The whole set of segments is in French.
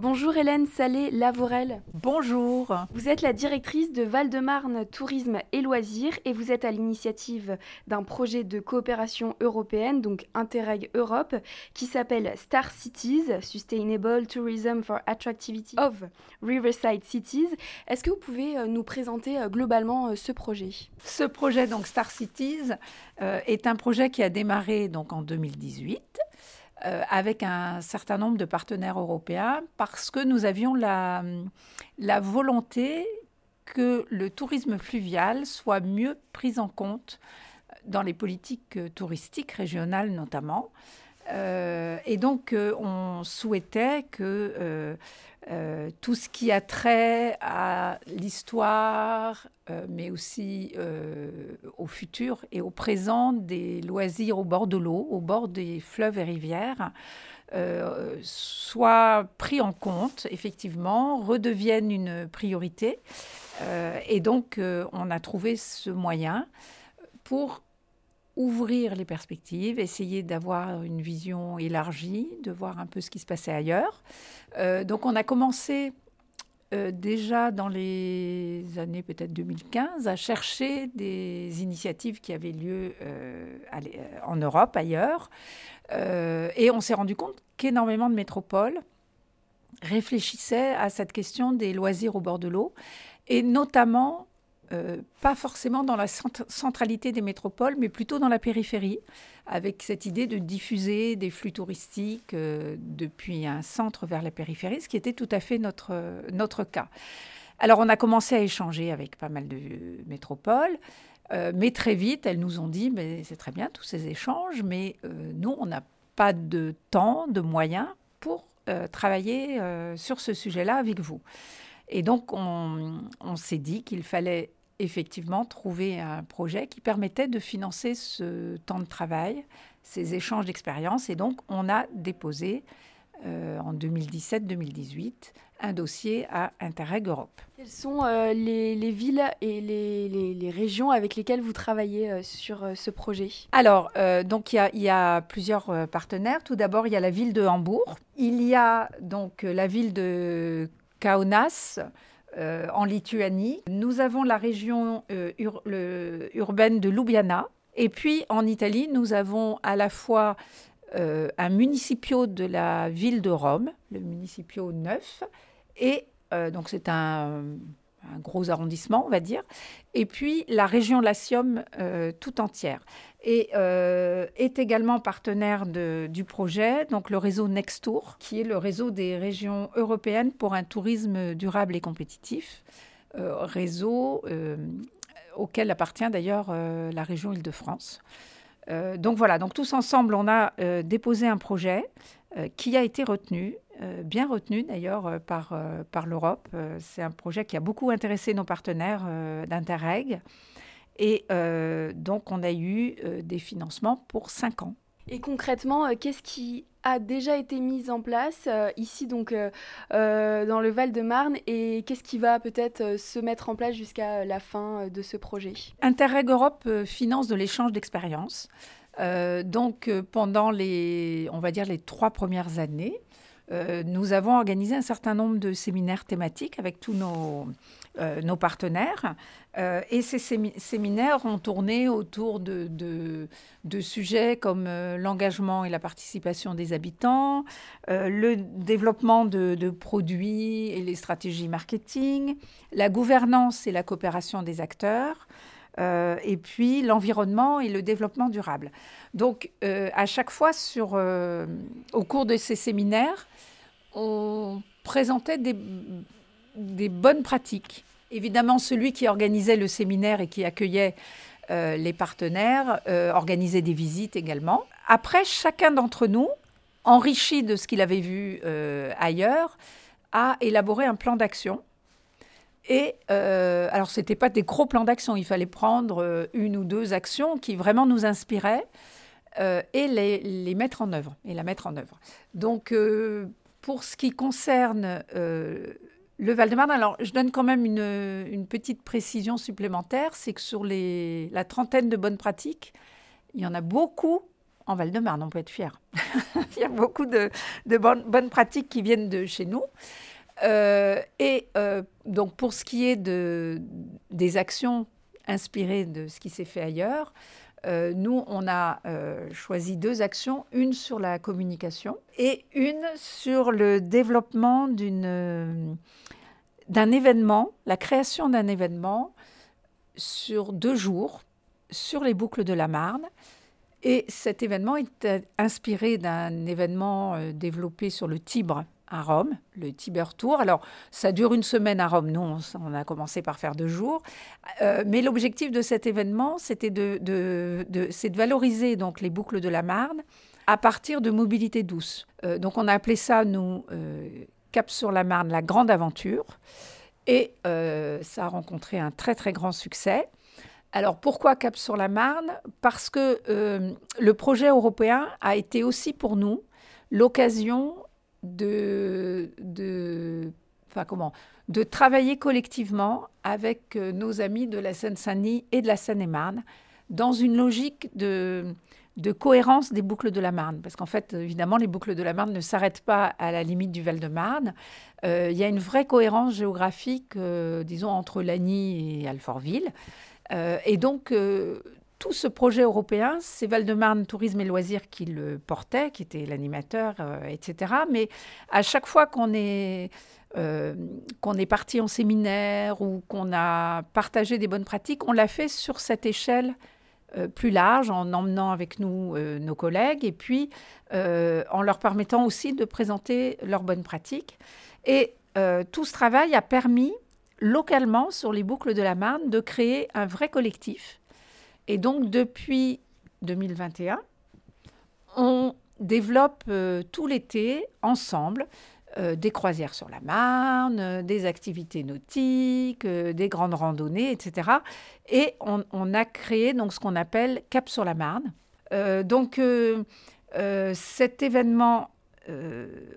Bonjour Hélène Salé-Lavorel. Bonjour. Vous êtes la directrice de Val-de-Marne Tourisme et Loisirs et vous êtes à l'initiative d'un projet de coopération européenne, donc Interreg Europe, qui s'appelle Star Cities, Sustainable Tourism for Attractivity of Riverside Cities. Est-ce que vous pouvez euh, nous présenter euh, globalement euh, ce projet? Ce projet, donc Star Cities, est un projet qui a démarré donc en 2018 euh, avec un certain nombre de partenaires européens parce que nous avions la, volonté que le tourisme fluvial soit mieux pris en compte dans les politiques touristiques régionales notamment. Euh, et donc, euh, on souhaitait que euh, tout ce qui a trait à l'histoire, mais aussi au futur et au présent des loisirs au bord de l'eau, au bord des fleuves et rivières, soit pris en compte, effectivement, redeviennent une priorité. et donc, on a trouvé ce moyen pour ouvrir les perspectives, essayer d'avoir une vision élargie, de voir un peu ce qui se passait ailleurs. Euh, donc on a commencé euh, déjà dans les années peut-être 2015 à chercher des initiatives qui avaient lieu euh, en Europe, ailleurs. et on s'est rendu compte qu'énormément de métropoles réfléchissaient à cette question des loisirs au bord de l'eau, et notamment euh, pas forcément dans la centralité des métropoles, mais plutôt dans la périphérie, avec cette idée de diffuser des flux touristiques euh, depuis un centre vers la périphérie, ce qui était tout à fait notre, notre cas. Alors on a commencé à échanger avec pas mal de métropoles, euh, mais très vite, elles nous ont dit, mais c'est très bien tous ces échanges, mais nous, on n'a pas de temps, de moyens pour travailler sur ce sujet-là avec vous. Et donc, on, on s'est dit qu'il fallait effectivement trouver un projet qui permettait de financer ce temps de travail, ces échanges d'expériences. Et donc, on a déposé euh, en 2017-2018 un dossier à Interreg Europe. Quelles sont euh, les, villes et les, régions avec lesquelles vous travaillez euh, sur ce projet? Alors, donc il y, y, a plusieurs partenaires. Tout d'abord, il y a la ville de Hambourg. Il y a donc la ville de Kaunas, euh, en Lituanie. Nous avons la région euh, urbaine de Ljubljana. Et puis en Italie, nous avons à la fois euh, un municipio de la ville de Rome, le municipio 9, et donc c'est un, un, gros arrondissement, on va dire, et puis la région Latium tout entière et euh, est également partenaire du projet, donc le réseau Nextour, qui est le réseau des régions européennes pour un tourisme durable et compétitif, euh, réseau euh, auquel appartient d'ailleurs la région Île-de-France. donc voilà, donc tous ensemble, on a déposé un projet qui a été retenu, bien retenu d'ailleurs par, par l'Europe. C'est un projet qui a beaucoup intéressé nos partenaires d'Interreg. Et euh, donc, on a eu euh, des financements pour cinq ans. Et concrètement, euh, qu'est-ce qui a déjà été mis en place ici, donc dans le Val-de-Marne, et qu'est-ce qui va peut-être se mettre en place jusqu'à la fin de ce projet? Interreg Europe finance de l'échange d'expériences. donc, pendant les, on va dire, les trois premières années, nous avons organisé un certain nombre de séminaires thématiques avec tous nos, euh, partenaires. Euh, et ces séminaires ont tourné autour de, sujets comme euh, l'engagement et la participation des habitants, le développement de, produits et les stratégies marketing, la gouvernance et la coopération des acteurs. Et puis l'environnement et le développement durable. Donc, à chaque fois, sur, au cours de ces séminaires, on présentait des, des bonnes pratiques Évidemment, celui qui organisait le séminaire et qui accueillait euh, les partenaires euh, organisait des visites également. Après, chacun d'entre nous, enrichi de ce qu'il avait vu euh, ailleurs, a élaboré un plan d'action. Et alors, ce n'était pas des gros plans d'action, il fallait prendre une ou deux actions qui vraiment nous inspiraient et les, mettre en œuvre, et la mettre en œuvre. Donc, pour ce qui concerne le Val-de-Marne, alors je donne quand même une, petite précision supplémentaire, c'est que sur la trentaine de bonnes pratiques, il y en a beaucoup en Val-de-Marne, on peut être fier. Il y a beaucoup de, bonnes, pratiques qui viennent de chez nous. Euh, et euh, donc pour ce qui est de, des actions inspirées de ce qui s'est fait ailleurs, euh, nous, on a choisi deux actions, une sur la communication et une sur le développement d'un événement, la création d'un événement sur deux jours sur les boucles de la Marne. Et cet événement est inspiré d'un événement développé sur le Tibre à Rome, le Tiber Tour. Alors, ça dure une semaine à Rome. Nous, on, a commencé par faire deux jours. Euh, mais l'objectif de cet événement, c'était de, de, de, valoriser donc les boucles de la Marne à partir de mobilité douce. Euh, donc, on a appelé ça, nous, Cap sur la Marne, la grande aventure. Et ça a rencontré un très, très grand succès. Alors pourquoi Cap sur la Marne? Parce que euh, le projet européen a été aussi pour nous l'occasion de, de, enfin comment, de travailler collectivement avec euh, nos amis de la Seine-Saint-Denis et de la Seine-et-Marne dans une logique de, de cohérence des boucles de la Marne. Parce qu'en fait, évidemment, les boucles de la Marne ne s'arrêtent pas à la limite du Val-de-Marne. Euh, il y a une vraie cohérence géographique, disons, entre Lagny et Alfortville. Euh, et donc, euh, tout ce projet européen, c'est Val-de-Marne Tourisme et Loisirs qui le portait, qui était l'animateur, euh, etc. Mais à chaque fois est, qu'on est parti en séminaire ou qu'on a partagé des bonnes pratiques, on l'a fait sur cette échelle plus large, en emmenant avec nous nos collègues et puis en leur permettant aussi de présenter leurs bonnes pratiques. Et tout ce travail a permis localement sur les boucles de la Marne de créer un vrai collectif. Et donc depuis 2021, on développe euh, tout l'été ensemble euh, des croisières sur la Marne, euh, des activités nautiques, des grandes randonnées, etc. Et on, a créé donc ce qu'on appelle Cap sur la Marne. donc cet événement,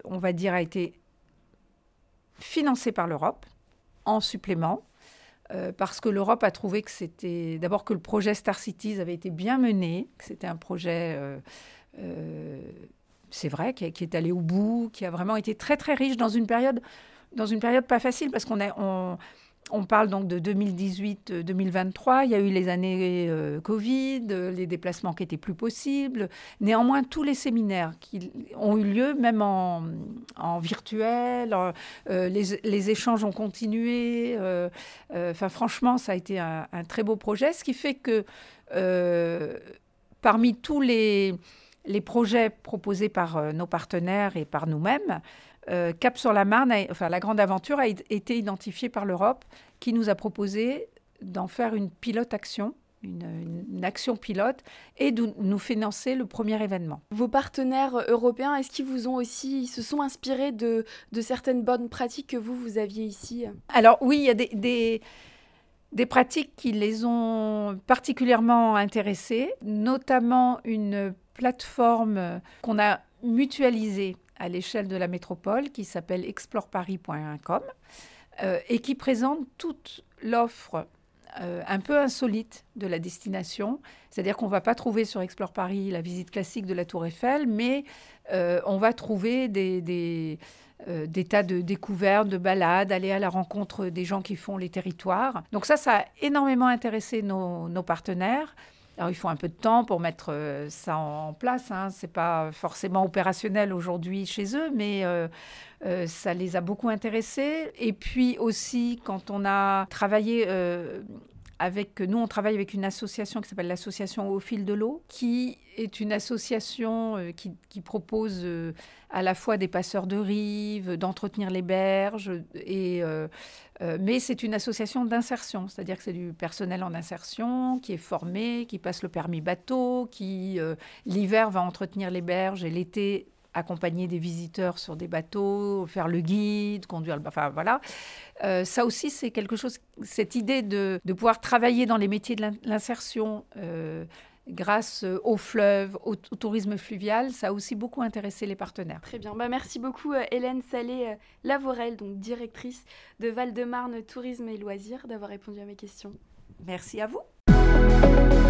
on va dire, a été financé par l'Europe en supplément. Euh, parce que l'Europe a trouvé que c'était d'abord que le projet Star Cities avait été bien mené, que c'était un projet, euh, euh, c'est vrai, qui, est allé au bout, qui a vraiment été très très riche dans une période, dans une période pas facile parce qu'on a, on parle donc de 2018-2023. Il y a eu les années euh, Covid, les déplacements qui étaient plus possibles. Néanmoins, tous les séminaires qui ont eu lieu, même en, virtuel, euh, les, échanges ont continué. Euh, enfin, franchement, ça a été un, très beau projet. Ce qui fait que parmi tous les projets proposés par nos partenaires et par nous-mêmes, euh, Cap sur la Marne, enfin la grande aventure a été identifiée par l'Europe qui nous a proposé d'en faire une pilote action. Une, action pilote et de nous financer le premier événement. Vos partenaires européens, est-ce qu'ils vous ont aussi, ils se sont inspirés de, de, certaines bonnes pratiques que vous, vous aviez ici? Alors oui, il y a des, des, des pratiques qui les ont particulièrement intéressés, notamment une plateforme qu'on a mutualisée à l'échelle de la métropole qui s'appelle exploreparis.com euh, et qui présente toute l'offre euh, un peu insolite de la destination. C'est-à-dire qu'on ne va pas trouver sur Explore Paris la visite classique de la Tour Eiffel, mais euh, on va trouver des, tas de découvertes, de balades, aller à la rencontre des gens qui font les territoires. Donc ça, ça a énormément intéressé nos partenaires. Alors, il faut un peu de temps pour mettre euh, ça en place. Hein. Ce n'est pas forcément opérationnel aujourd'hui chez eux, mais euh, euh, ça les a beaucoup intéressés. Et puis aussi, quand on a travaillé avec... Nous, on travaille avec une association qui s'appelle l'association Au fil de l'eau, qui est une association qui, qui, propose à la fois des passeurs de rives, d'entretenir les berges, et, euh, euh, mais c'est une association d'insertion, c'est-à-dire que c'est du personnel en insertion qui est formé, qui passe le permis bateau, qui euh, l'hiver va entretenir les berges et l'été accompagner des visiteurs sur des bateaux, faire le guide, conduire le... Enfin voilà. ça aussi, c'est quelque chose, cette idée de, de, pouvoir travailler dans les métiers de l'insertion, grâce euh, au fleuve, au, tourisme fluvial. Ça a aussi beaucoup intéressé les partenaires. Très bien. Bah, merci beaucoup euh, Hélène Salé-Lavorel, euh, donc directrice de Val-de-Marne Tourisme et Loisirs, d'avoir répondu à mes questions. Merci à vous.